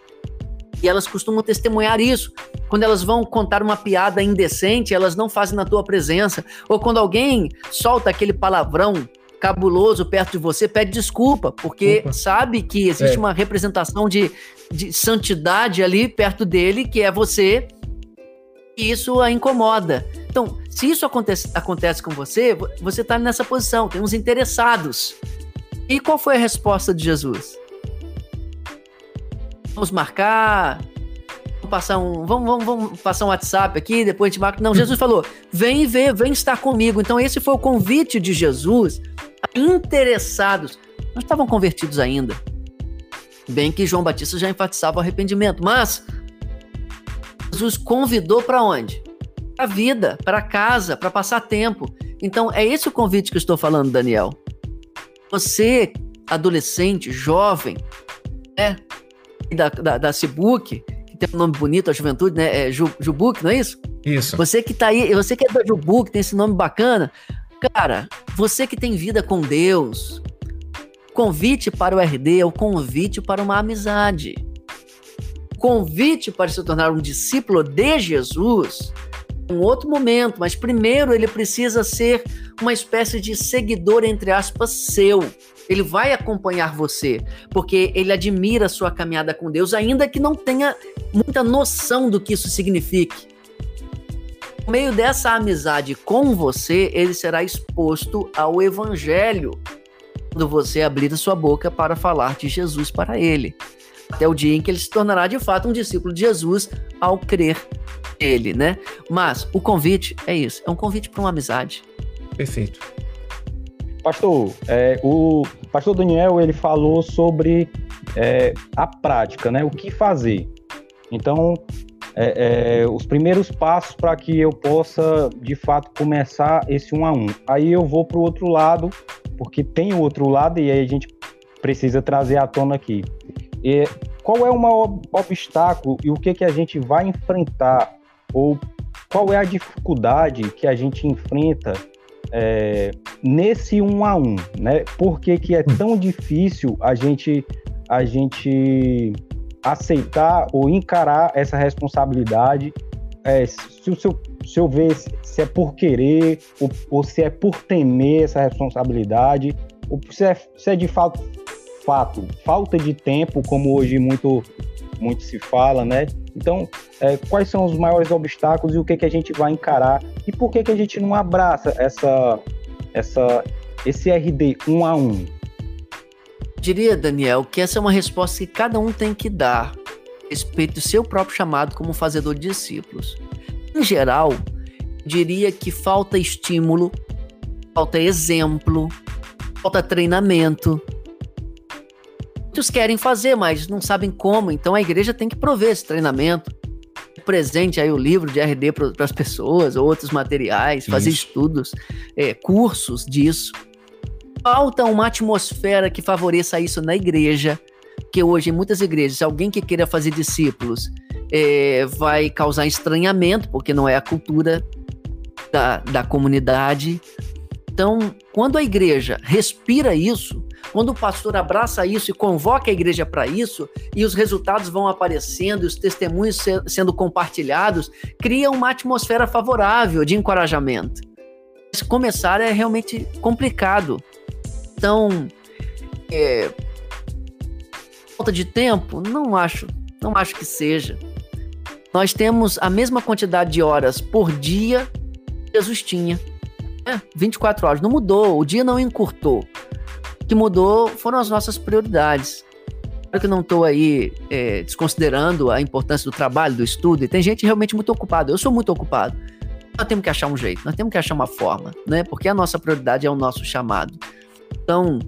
E elas costumam testemunhar isso. Quando elas vão contar uma piada indecente, elas não fazem na tua presença. Ou quando alguém solta aquele palavrão cabuloso perto de você, pede desculpa, porque Opa. sabe que existe é. uma representação de, de santidade ali perto dele, que é você, e isso a incomoda. Então, se isso acontece, acontece com você, você está nessa posição, tem uns interessados. E qual foi a resposta de Jesus? Vamos marcar, vamos passar um, vamos, vamos, vamos passar um WhatsApp aqui, depois a gente marca. Não, Jesus falou: vem ver, vem estar comigo. Então, esse foi o convite de Jesus a interessados. Não estavam convertidos ainda. Bem que João Batista já enfatizava o arrependimento, mas Jesus convidou para onde? Para a vida, para casa, para passar tempo. Então, é esse o convite que eu estou falando, Daniel. Você, adolescente, jovem, é, da, da, da Cibuc, que tem um nome bonito, a juventude, né? É Ju, Jubuc, não é isso? Isso. Você que tá aí, você que é da Jubuc, tem esse nome bacana, cara, você que tem vida com Deus, convite para o RD é o convite para uma amizade. Convite para se tornar um discípulo de Jesus um outro momento, mas primeiro ele precisa ser uma espécie de seguidor, entre aspas, seu. Ele vai acompanhar você, porque ele admira a sua caminhada com Deus, ainda que não tenha muita noção do que isso signifique. Por meio dessa amizade com você, ele será exposto ao evangelho quando você abrir a sua boca para falar de Jesus para ele. Até o dia em que ele se tornará de fato um discípulo de Jesus ao crer nele, né? Mas o convite é isso, é um convite para uma amizade. Perfeito. Pastor, é, o pastor Daniel ele falou sobre é, a prática, né? O que fazer. Então, é, é os primeiros passos para que eu possa, de fato, começar esse um a um. Aí eu vou para o outro lado, porque tem o outro lado e aí a gente precisa trazer à tona aqui. E qual é o maior obstáculo e o que, que a gente vai enfrentar? Ou qual é a dificuldade que a gente enfrenta é, nesse um a um, né? Por que, que é tão difícil a gente, a gente aceitar ou encarar essa responsabilidade? É, se, se, eu, se eu ver se é por querer ou, ou se é por temer essa responsabilidade, ou se é, se é de fato fato, falta de tempo, como hoje muito, muito se fala, né? Então, é, quais são os maiores obstáculos e o que, que a gente vai encarar e por que, que a gente não abraça essa, essa, esse RD um a um? Diria, Daniel, que essa é uma resposta que cada um tem que dar a respeito do seu próprio chamado como fazedor de discípulos. Em geral, diria que falta estímulo, falta exemplo, falta treinamento. Muitos querem fazer, mas não sabem como, então a igreja tem que prover esse treinamento. Presente aí o livro de RD para as pessoas, outros materiais, fazer Isso. estudos, é, cursos disso. Falta uma atmosfera que favoreça isso na igreja, que hoje em muitas igrejas, alguém que queira fazer discípulos é, vai causar estranhamento, porque não é a cultura da, da comunidade. Então, quando a igreja respira isso, quando o pastor abraça isso e convoca a igreja para isso, e os resultados vão aparecendo, e os testemunhos se, sendo compartilhados, cria uma atmosfera favorável de encorajamento. Mas começar é realmente complicado. Então, é, falta de tempo? Não acho, não acho que seja. Nós temos a mesma quantidade de horas por dia que Jesus tinha. É, 24 horas. Não mudou, o dia não encurtou. Que mudou foram as nossas prioridades. Claro que eu não estou aí é, desconsiderando a importância do trabalho, do estudo, e tem gente realmente muito ocupada. Eu sou muito ocupado. Nós temos que achar um jeito, nós temos que achar uma forma, né? Porque a nossa prioridade é o nosso chamado. Então,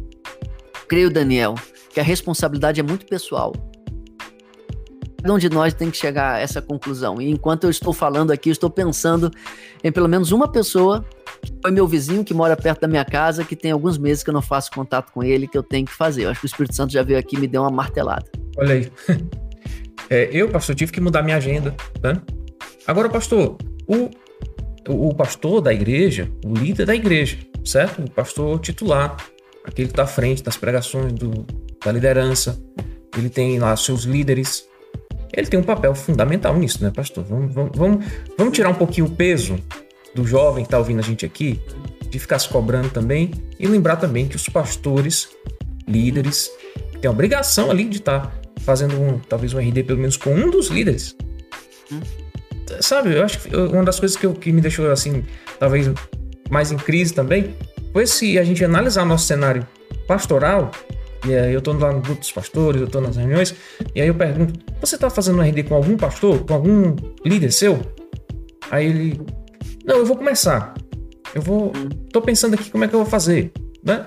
creio, Daniel, que a responsabilidade é muito pessoal. Cada um de nós tem que chegar a essa conclusão. E enquanto eu estou falando aqui, eu estou pensando em pelo menos uma pessoa foi meu vizinho, que mora perto da minha casa, que tem alguns meses que eu não faço contato com ele, que eu tenho que fazer. Eu acho que o Espírito Santo já veio aqui e me deu uma martelada. Olha aí. É, eu, pastor, tive que mudar minha agenda. Né? Agora, pastor, o, o pastor da igreja, o líder da igreja, certo? O pastor titular, aquele que está à frente das pregações do, da liderança, ele tem lá seus líderes, ele tem um papel fundamental nisso, né, pastor? Vamos, vamos, vamos, vamos tirar um pouquinho o peso do jovem que está ouvindo a gente aqui, de ficar se cobrando também, e lembrar também que os pastores, líderes, têm a obrigação ali de estar tá fazendo um, talvez um RD pelo menos com um dos líderes. Hum. Sabe, eu acho que uma das coisas que, eu, que me deixou assim, talvez mais em crise também, foi se a gente analisar nosso cenário pastoral, e aí eu tô lá no grupo dos pastores, eu tô nas reuniões, e aí eu pergunto: você tá fazendo um RD com algum pastor, com algum líder seu? Aí ele: Não, eu vou começar. Eu vou. tô pensando aqui como é que eu vou fazer, né?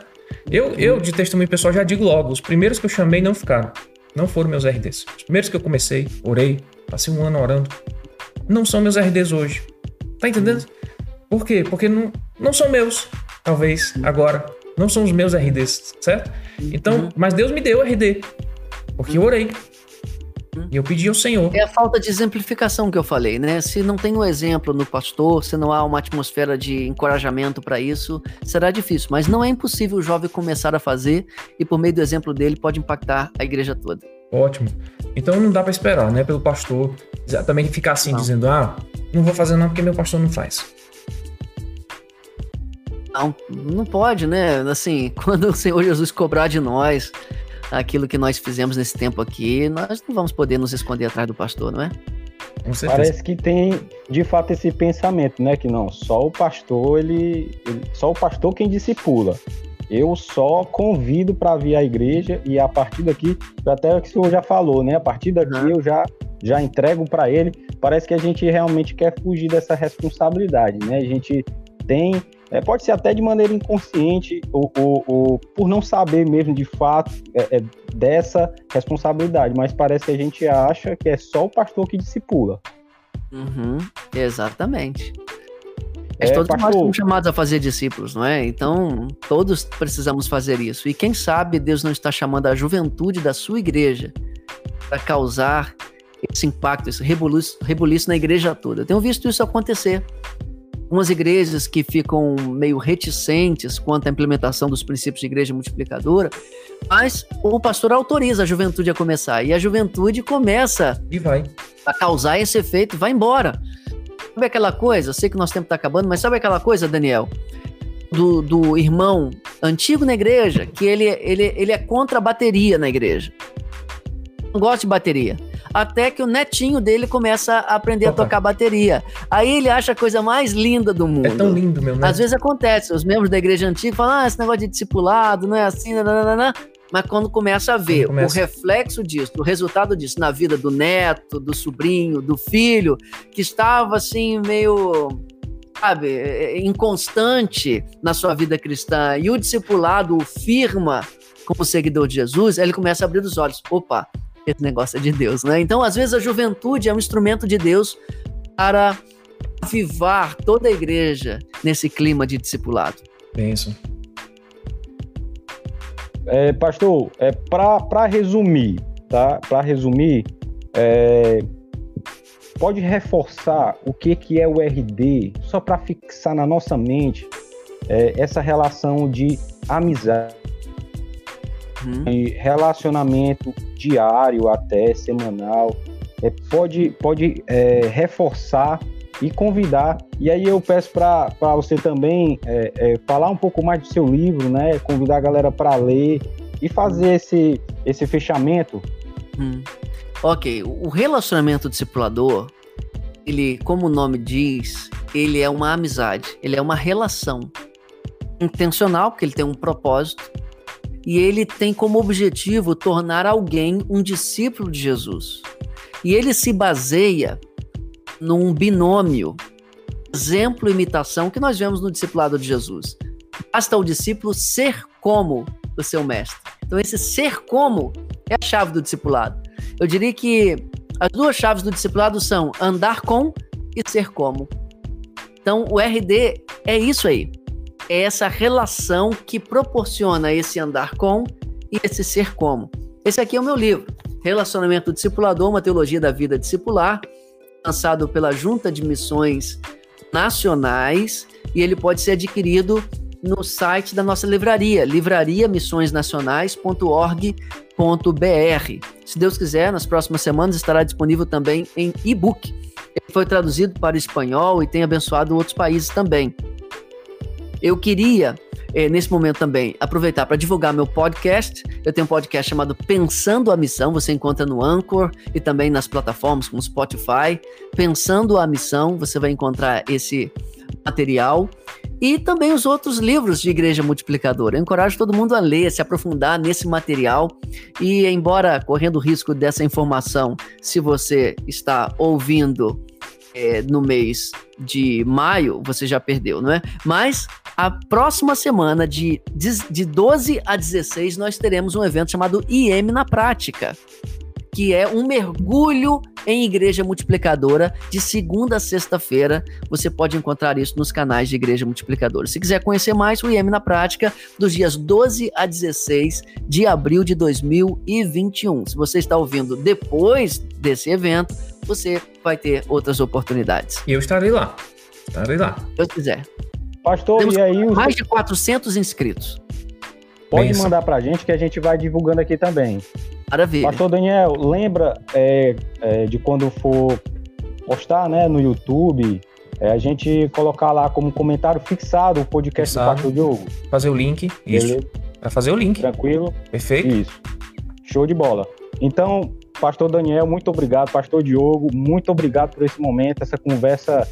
Eu, eu de testemunho pessoal, já digo logo: os primeiros que eu chamei não ficaram. Não foram meus RDs. Os primeiros que eu comecei, orei, passei um ano orando, não são meus RDs hoje. Tá entendendo? Por quê? Porque não, não são meus, talvez, agora. Não são os meus RDs, certo? Então, mas Deus me deu RD. Porque eu orei. E eu pedi ao Senhor. É a falta de exemplificação que eu falei, né? Se não tem um exemplo no pastor, se não há uma atmosfera de encorajamento para isso, será difícil. Mas não é impossível o jovem começar a fazer e, por meio do exemplo dele, pode impactar a igreja toda. Ótimo. Então não dá para esperar, né? Pelo pastor também ficar assim, não. dizendo: ah, não vou fazer não porque meu pastor não faz. Não, não pode, né? Assim, quando o Senhor Jesus cobrar de nós aquilo que nós fizemos nesse tempo aqui, nós não vamos poder nos esconder atrás do pastor, não é? Parece que tem de fato esse pensamento, né? Que não, só o pastor, ele, ele só o pastor quem discipula. Eu só convido para vir à igreja e a partir daqui, até o que o senhor já falou, né? A partir daqui uhum. eu já já entrego para ele. Parece que a gente realmente quer fugir dessa responsabilidade, né? A gente tem é, pode ser até de maneira inconsciente ou, ou, ou por não saber mesmo de fato é, é, dessa responsabilidade, mas parece que a gente acha que é só o pastor que discipula. Uhum, exatamente. É, todos pastor... nós somos chamados a fazer discípulos, não é? Então, todos precisamos fazer isso. E quem sabe Deus não está chamando a juventude da sua igreja para causar esse impacto, esse rebuliço, rebuliço na igreja toda. Eu tenho visto isso acontecer. Algumas igrejas que ficam meio reticentes quanto à implementação dos princípios de igreja multiplicadora, mas o pastor autoriza a juventude a começar e a juventude começa e vai a causar esse efeito, vai embora. Sabe aquela coisa? Eu sei que nosso tempo está acabando, mas sabe aquela coisa, Daniel? Do, do irmão antigo na igreja, que ele, ele, ele é contra a bateria na igreja. Não gosta de bateria. Até que o netinho dele começa a aprender Opa. a tocar bateria. Aí ele acha a coisa mais linda do mundo. É tão lindo, meu neto. Às vezes acontece, os membros da igreja antiga falam: ah, esse negócio de discipulado não é assim, nananana. Mas quando começa a ver começa. o reflexo disso, o resultado disso na vida do neto, do sobrinho, do filho, que estava assim meio sabe, é, é, inconstante na sua vida cristã, e o discipulado o firma como seguidor de Jesus, ele começa a abrir os olhos. Opa, esse negócio é de Deus, né? Então, às vezes, a juventude é um instrumento de Deus para avivar toda a igreja nesse clima de discipulado. Penso. É, pastor, é, para resumir, tá? Para resumir, é, pode reforçar o que, que é o RD, só para fixar na nossa mente é, essa relação de amizade, uhum. de relacionamento diário até semanal. É, pode pode é, reforçar e convidar. E aí eu peço para você também é, é, falar um pouco mais do seu livro, né? Convidar a galera para ler e fazer esse, esse fechamento. Hum. Ok, o relacionamento discipulador, ele, como o nome diz, ele é uma amizade, ele é uma relação intencional, porque ele tem um propósito, e ele tem como objetivo tornar alguém um discípulo de Jesus. E ele se baseia num binômio, exemplo e imitação que nós vemos no discipulado de Jesus. Basta o discípulo ser como o seu mestre. Então, esse ser como é a chave do discipulado. Eu diria que as duas chaves do discipulado são andar com e ser como. Então, o RD é isso aí. É essa relação que proporciona esse andar com e esse ser como. Esse aqui é o meu livro, Relacionamento Discipulador, uma teologia da vida discipular, lançado pela Junta de Missões Nacionais, e ele pode ser adquirido no site da nossa livraria, livrariamissõesnacionais.org.br. Se Deus quiser, nas próximas semanas estará disponível também em e-book. Ele foi traduzido para espanhol e tem abençoado outros países também. Eu queria, eh, nesse momento também, aproveitar para divulgar meu podcast. Eu tenho um podcast chamado Pensando a Missão, você encontra no Anchor e também nas plataformas como Spotify. Pensando a Missão, você vai encontrar esse material e também os outros livros de Igreja Multiplicadora. Eu encorajo todo mundo a ler, se aprofundar nesse material e, embora correndo o risco dessa informação, se você está ouvindo é, no mês de maio, você já perdeu, não é? Mas a próxima semana, de, de 12 a 16, nós teremos um evento chamado IM na Prática que é um mergulho em Igreja Multiplicadora de segunda a sexta-feira. Você pode encontrar isso nos canais de Igreja Multiplicadora. Se quiser conhecer mais, o IEM na prática, dos dias 12 a 16 de abril de 2021. Se você está ouvindo depois desse evento, você vai ter outras oportunidades. E eu estarei lá. Estarei lá. Se eu quiser. Pastor, Temos e aí? Os... Mais de 400 inscritos. Pode Benção. mandar pra gente que a gente vai divulgando aqui também. Maravilha. Pastor Daniel, lembra é, é, de quando for postar né, no YouTube, é, a gente colocar lá como comentário fixado o podcast fixado. do Pastor Diogo? Fazer o link, isso. Vai fazer o link. Tranquilo. Perfeito. Isso. Show de bola. Então, Pastor Daniel, muito obrigado. Pastor Diogo, muito obrigado por esse momento, essa conversa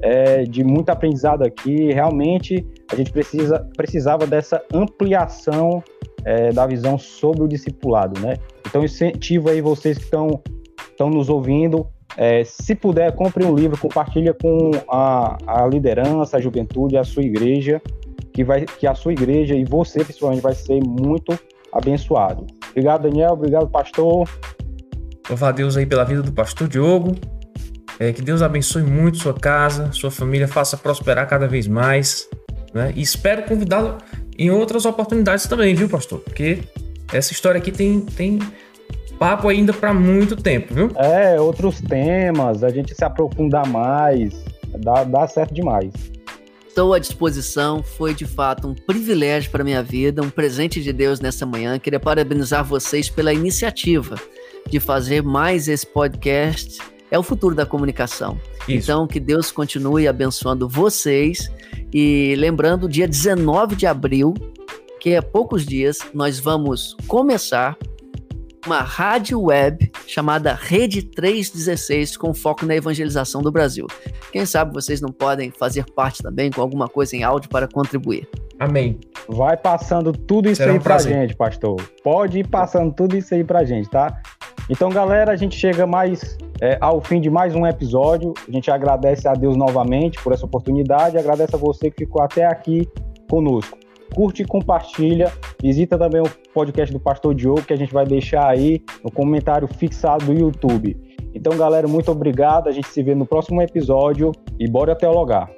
é, de muito aprendizado aqui. Realmente, a gente precisa, precisava dessa ampliação é, da visão sobre o discipulado, né? Então, incentivo aí vocês que estão estão nos ouvindo, é, se puder, compre um livro, compartilha com a, a liderança, a juventude, a sua igreja, que vai que a sua igreja e você principalmente vai ser muito abençoado. Obrigado, Daniel. Obrigado, pastor. Louvar a Deus aí pela vida do pastor Diogo. É, que Deus abençoe muito sua casa, sua família, faça prosperar cada vez mais. Né? E espero convidá-lo em outras oportunidades também, viu, pastor? Porque essa história aqui tem, tem papo ainda para muito tempo, viu? É, outros temas, a gente se aprofundar mais, dá, dá certo demais. Estou à disposição. Foi de fato um privilégio para minha vida, um presente de Deus nessa manhã. Queria parabenizar vocês pela iniciativa de fazer mais esse podcast. É o futuro da comunicação. Isso. Então, que Deus continue abençoando vocês. E lembrando, dia 19 de abril, que é poucos dias, nós vamos começar uma rádio web chamada Rede 316 com foco na evangelização do Brasil. Quem sabe vocês não podem fazer parte também com alguma coisa em áudio para contribuir. Amém. Vai passando tudo isso Será aí um pra gente, pastor. Pode ir passando tudo isso aí pra gente, tá? Então, galera, a gente chega mais é, ao fim de mais um episódio. A gente agradece a Deus novamente por essa oportunidade, agradece a você que ficou até aqui conosco curte e compartilha. Visita também o podcast do Pastor Diogo, que a gente vai deixar aí no comentário fixado do YouTube. Então, galera, muito obrigado. A gente se vê no próximo episódio e bora teologar.